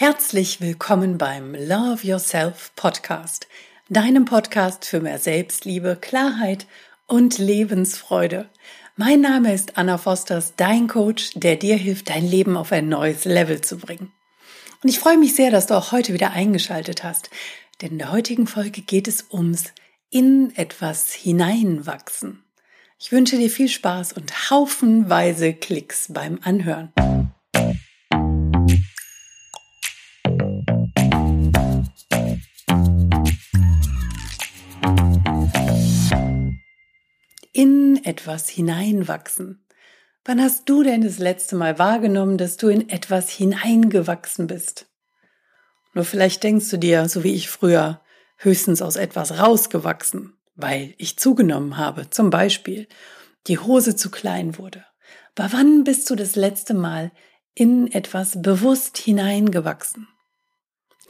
Herzlich willkommen beim Love Yourself Podcast, deinem Podcast für mehr Selbstliebe, Klarheit und Lebensfreude. Mein Name ist Anna Fosters, dein Coach, der dir hilft, dein Leben auf ein neues Level zu bringen. Und ich freue mich sehr, dass du auch heute wieder eingeschaltet hast, denn in der heutigen Folge geht es ums in etwas hineinwachsen. Ich wünsche dir viel Spaß und haufenweise Klicks beim Anhören. Etwas hineinwachsen. Wann hast du denn das letzte Mal wahrgenommen, dass du in etwas hineingewachsen bist? Nur vielleicht denkst du dir, so wie ich früher, höchstens aus etwas rausgewachsen, weil ich zugenommen habe, zum Beispiel die Hose zu klein wurde. Aber wann bist du das letzte Mal in etwas bewusst hineingewachsen?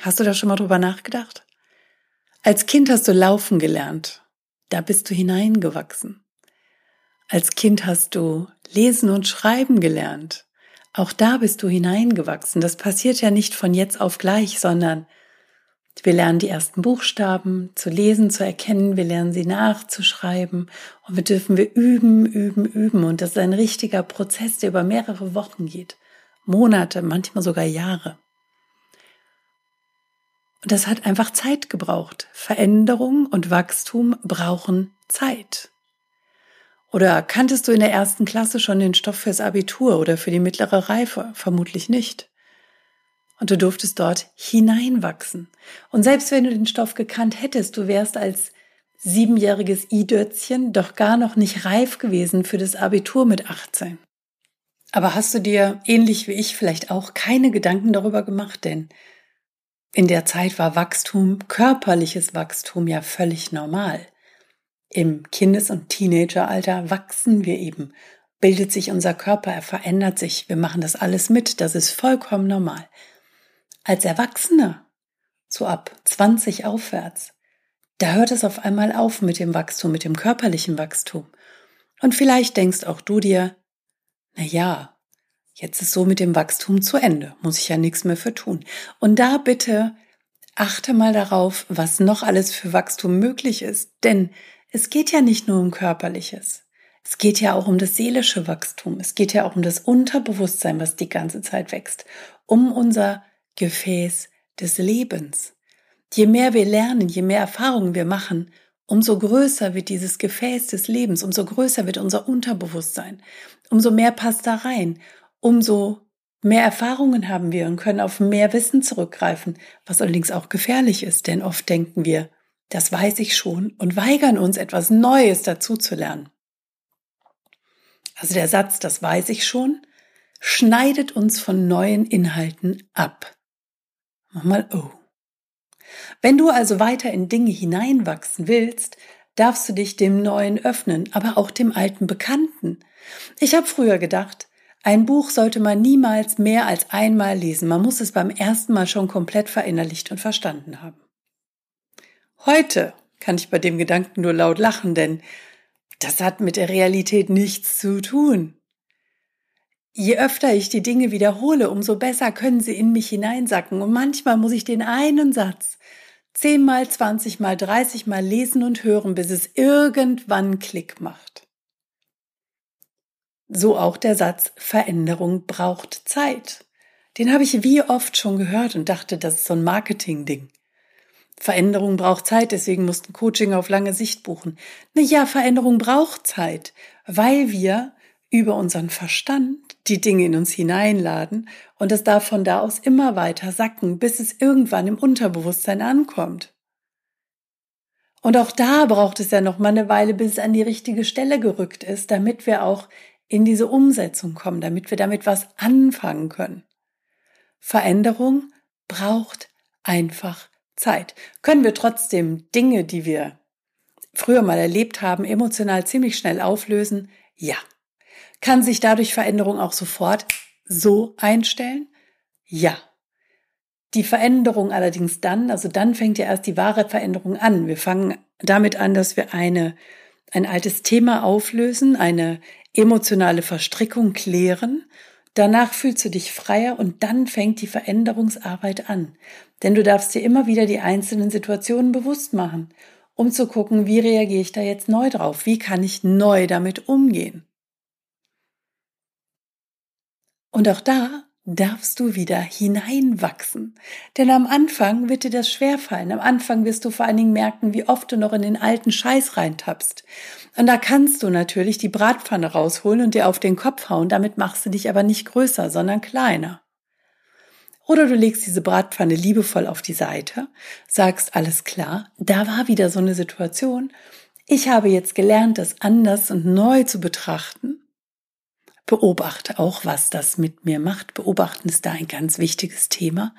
Hast du da schon mal drüber nachgedacht? Als Kind hast du laufen gelernt. Da bist du hineingewachsen. Als Kind hast du lesen und schreiben gelernt. Auch da bist du hineingewachsen. Das passiert ja nicht von jetzt auf gleich, sondern wir lernen die ersten Buchstaben zu lesen, zu erkennen, wir lernen sie nachzuschreiben und wir dürfen wir üben, üben, üben. Und das ist ein richtiger Prozess, der über mehrere Wochen geht. Monate, manchmal sogar Jahre. Und das hat einfach Zeit gebraucht. Veränderung und Wachstum brauchen Zeit. Oder kanntest du in der ersten Klasse schon den Stoff fürs Abitur oder für die mittlere Reife? Vermutlich nicht. Und du durftest dort hineinwachsen. Und selbst wenn du den Stoff gekannt hättest, du wärst als siebenjähriges I-Dötzchen doch gar noch nicht reif gewesen für das Abitur mit 18. Aber hast du dir, ähnlich wie ich, vielleicht auch keine Gedanken darüber gemacht? Denn in der Zeit war Wachstum, körperliches Wachstum ja völlig normal. Im Kindes- und Teenageralter wachsen wir eben, bildet sich unser Körper, er verändert sich, wir machen das alles mit, das ist vollkommen normal. Als Erwachsener, so ab 20 aufwärts, da hört es auf einmal auf mit dem Wachstum, mit dem körperlichen Wachstum. Und vielleicht denkst auch du dir, na ja, jetzt ist so mit dem Wachstum zu Ende, muss ich ja nichts mehr für tun. Und da bitte achte mal darauf, was noch alles für Wachstum möglich ist, denn es geht ja nicht nur um körperliches. Es geht ja auch um das seelische Wachstum. Es geht ja auch um das Unterbewusstsein, was die ganze Zeit wächst. Um unser Gefäß des Lebens. Je mehr wir lernen, je mehr Erfahrungen wir machen, umso größer wird dieses Gefäß des Lebens, umso größer wird unser Unterbewusstsein, umso mehr passt da rein, umso mehr Erfahrungen haben wir und können auf mehr Wissen zurückgreifen, was allerdings auch gefährlich ist, denn oft denken wir, das weiß ich schon und weigern uns etwas Neues dazu zu lernen. Also der Satz, das weiß ich schon, schneidet uns von neuen Inhalten ab. Mach mal oh. Wenn du also weiter in Dinge hineinwachsen willst, darfst du dich dem Neuen öffnen, aber auch dem alten Bekannten. Ich habe früher gedacht, ein Buch sollte man niemals mehr als einmal lesen. Man muss es beim ersten Mal schon komplett verinnerlicht und verstanden haben. Heute kann ich bei dem Gedanken nur laut lachen, denn das hat mit der Realität nichts zu tun. Je öfter ich die Dinge wiederhole, umso besser können sie in mich hineinsacken. Und manchmal muss ich den einen Satz zehnmal, zwanzigmal, dreißigmal lesen und hören, bis es irgendwann Klick macht. So auch der Satz Veränderung braucht Zeit. Den habe ich wie oft schon gehört und dachte, das ist so ein Marketing-Ding. Veränderung braucht Zeit, deswegen mussten Coaching auf lange Sicht buchen. Na ja, Veränderung braucht Zeit, weil wir über unseren Verstand die Dinge in uns hineinladen und es darf von da aus immer weiter sacken, bis es irgendwann im Unterbewusstsein ankommt. Und auch da braucht es ja noch mal eine Weile, bis es an die richtige Stelle gerückt ist, damit wir auch in diese Umsetzung kommen, damit wir damit was anfangen können. Veränderung braucht einfach Zeit. Können wir trotzdem Dinge, die wir früher mal erlebt haben, emotional ziemlich schnell auflösen? Ja. Kann sich dadurch Veränderung auch sofort so einstellen? Ja. Die Veränderung allerdings dann, also dann fängt ja erst die wahre Veränderung an. Wir fangen damit an, dass wir eine, ein altes Thema auflösen, eine emotionale Verstrickung klären Danach fühlst du dich freier und dann fängt die Veränderungsarbeit an. Denn du darfst dir immer wieder die einzelnen Situationen bewusst machen, um zu gucken, wie reagiere ich da jetzt neu drauf? Wie kann ich neu damit umgehen? Und auch da darfst du wieder hineinwachsen. Denn am Anfang wird dir das schwerfallen. Am Anfang wirst du vor allen Dingen merken, wie oft du noch in den alten Scheiß reintappst. Und da kannst du natürlich die Bratpfanne rausholen und dir auf den Kopf hauen. Damit machst du dich aber nicht größer, sondern kleiner. Oder du legst diese Bratpfanne liebevoll auf die Seite, sagst alles klar, da war wieder so eine Situation. Ich habe jetzt gelernt, das anders und neu zu betrachten Beobachte auch, was das mit mir macht. Beobachten ist da ein ganz wichtiges Thema.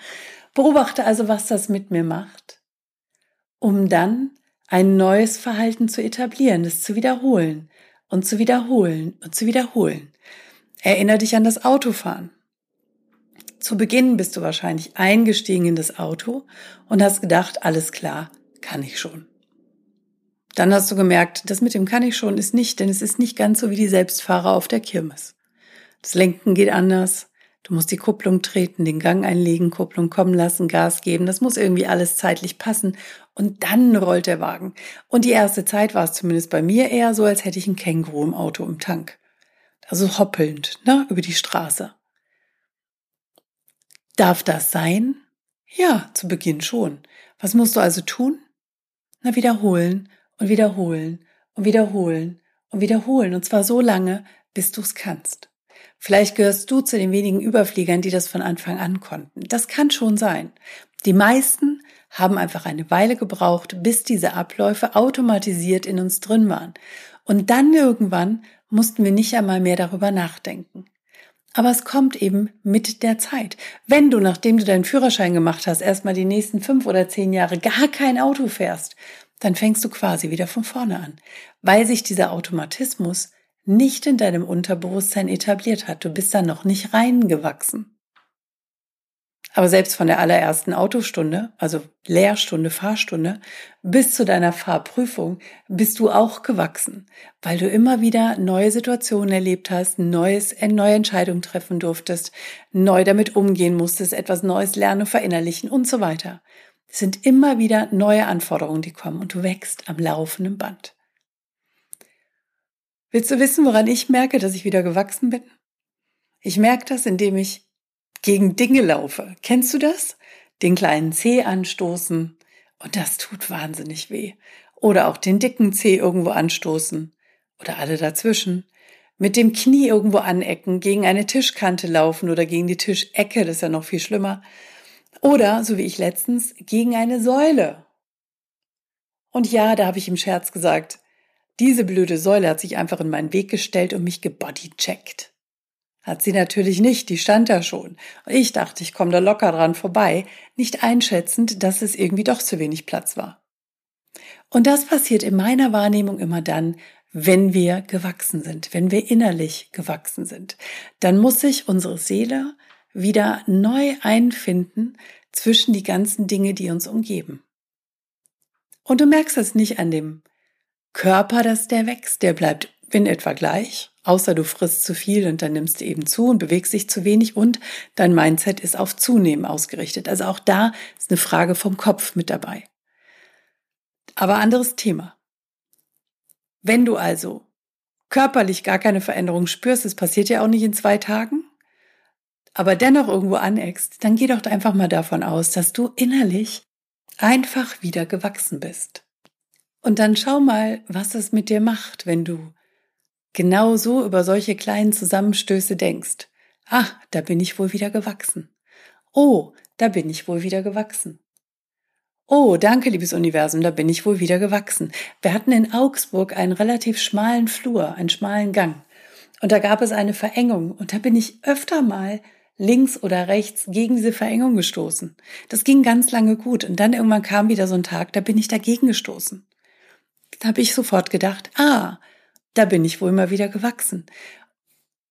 Beobachte also, was das mit mir macht, um dann ein neues Verhalten zu etablieren, es zu wiederholen und zu wiederholen und zu wiederholen. Erinnere dich an das Autofahren. Zu Beginn bist du wahrscheinlich eingestiegen in das Auto und hast gedacht, alles klar, kann ich schon. Dann hast du gemerkt, das mit dem kann ich schon ist nicht, denn es ist nicht ganz so wie die Selbstfahrer auf der Kirmes. Das Lenken geht anders. Du musst die Kupplung treten, den Gang einlegen, Kupplung kommen lassen, Gas geben. Das muss irgendwie alles zeitlich passen. Und dann rollt der Wagen. Und die erste Zeit war es zumindest bei mir eher so, als hätte ich ein Känguru im Auto im Tank. Also hoppelnd, ne, über die Straße. Darf das sein? Ja, zu Beginn schon. Was musst du also tun? Na, wiederholen und wiederholen und wiederholen und wiederholen. Und zwar so lange, bis du es kannst. Vielleicht gehörst du zu den wenigen Überfliegern, die das von Anfang an konnten. Das kann schon sein. Die meisten haben einfach eine Weile gebraucht, bis diese Abläufe automatisiert in uns drin waren. Und dann irgendwann mussten wir nicht einmal mehr darüber nachdenken. Aber es kommt eben mit der Zeit. Wenn du, nachdem du deinen Führerschein gemacht hast, erstmal die nächsten fünf oder zehn Jahre gar kein Auto fährst, dann fängst du quasi wieder von vorne an, weil sich dieser Automatismus nicht in deinem Unterbewusstsein etabliert hat. Du bist da noch nicht reingewachsen. Aber selbst von der allerersten Autostunde, also Lehrstunde, Fahrstunde, bis zu deiner Fahrprüfung bist du auch gewachsen, weil du immer wieder neue Situationen erlebt hast, neues, neue Entscheidungen treffen durftest, neu damit umgehen musstest, etwas Neues lernen verinnerlichen und so weiter. Es sind immer wieder neue Anforderungen, die kommen und du wächst am laufenden Band. Willst du wissen, woran ich merke, dass ich wieder gewachsen bin? Ich merke das, indem ich gegen Dinge laufe. Kennst du das? Den kleinen Zeh anstoßen. Und das tut wahnsinnig weh. Oder auch den dicken Zeh irgendwo anstoßen. Oder alle dazwischen. Mit dem Knie irgendwo anecken, gegen eine Tischkante laufen oder gegen die Tischecke, das ist ja noch viel schlimmer. Oder, so wie ich letztens, gegen eine Säule. Und ja, da habe ich im Scherz gesagt, diese blöde Säule hat sich einfach in meinen Weg gestellt und mich gebodycheckt. Hat sie natürlich nicht, die stand da schon. Ich dachte, ich komme da locker dran vorbei, nicht einschätzend, dass es irgendwie doch zu wenig Platz war. Und das passiert in meiner Wahrnehmung immer dann, wenn wir gewachsen sind, wenn wir innerlich gewachsen sind. Dann muss sich unsere Seele wieder neu einfinden zwischen die ganzen Dinge, die uns umgeben. Und du merkst es nicht an dem Körper, dass der wächst, der bleibt in etwa gleich, außer du frisst zu viel und dann nimmst du eben zu und bewegst dich zu wenig und dein Mindset ist auf Zunehmen ausgerichtet. Also auch da ist eine Frage vom Kopf mit dabei. Aber anderes Thema. Wenn du also körperlich gar keine Veränderung spürst, es passiert ja auch nicht in zwei Tagen, aber dennoch irgendwo aneckst, dann geh doch einfach mal davon aus, dass du innerlich einfach wieder gewachsen bist. Und dann schau mal, was es mit dir macht, wenn du genau so über solche kleinen Zusammenstöße denkst. Ah, da bin ich wohl wieder gewachsen. Oh, da bin ich wohl wieder gewachsen. Oh, danke, liebes Universum, da bin ich wohl wieder gewachsen. Wir hatten in Augsburg einen relativ schmalen Flur, einen schmalen Gang. Und da gab es eine Verengung. Und da bin ich öfter mal links oder rechts gegen diese Verengung gestoßen. Das ging ganz lange gut. Und dann irgendwann kam wieder so ein Tag, da bin ich dagegen gestoßen. Habe ich sofort gedacht, ah, da bin ich wohl mal wieder gewachsen.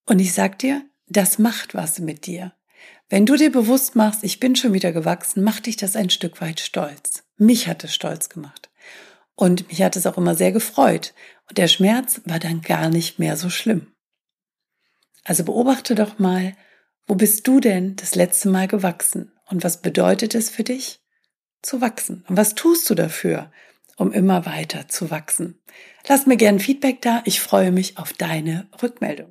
Und ich sag dir, das macht was mit dir. Wenn du dir bewusst machst, ich bin schon wieder gewachsen, macht dich das ein Stück weit stolz. Mich hat es stolz gemacht. Und mich hat es auch immer sehr gefreut. Und der Schmerz war dann gar nicht mehr so schlimm. Also beobachte doch mal, Wo bist du denn das letzte Mal gewachsen? Und was bedeutet es für dich, zu wachsen? Und was tust du dafür, um immer weiter zu wachsen? Lass mir gern Feedback da. Ich freue mich auf deine Rückmeldung.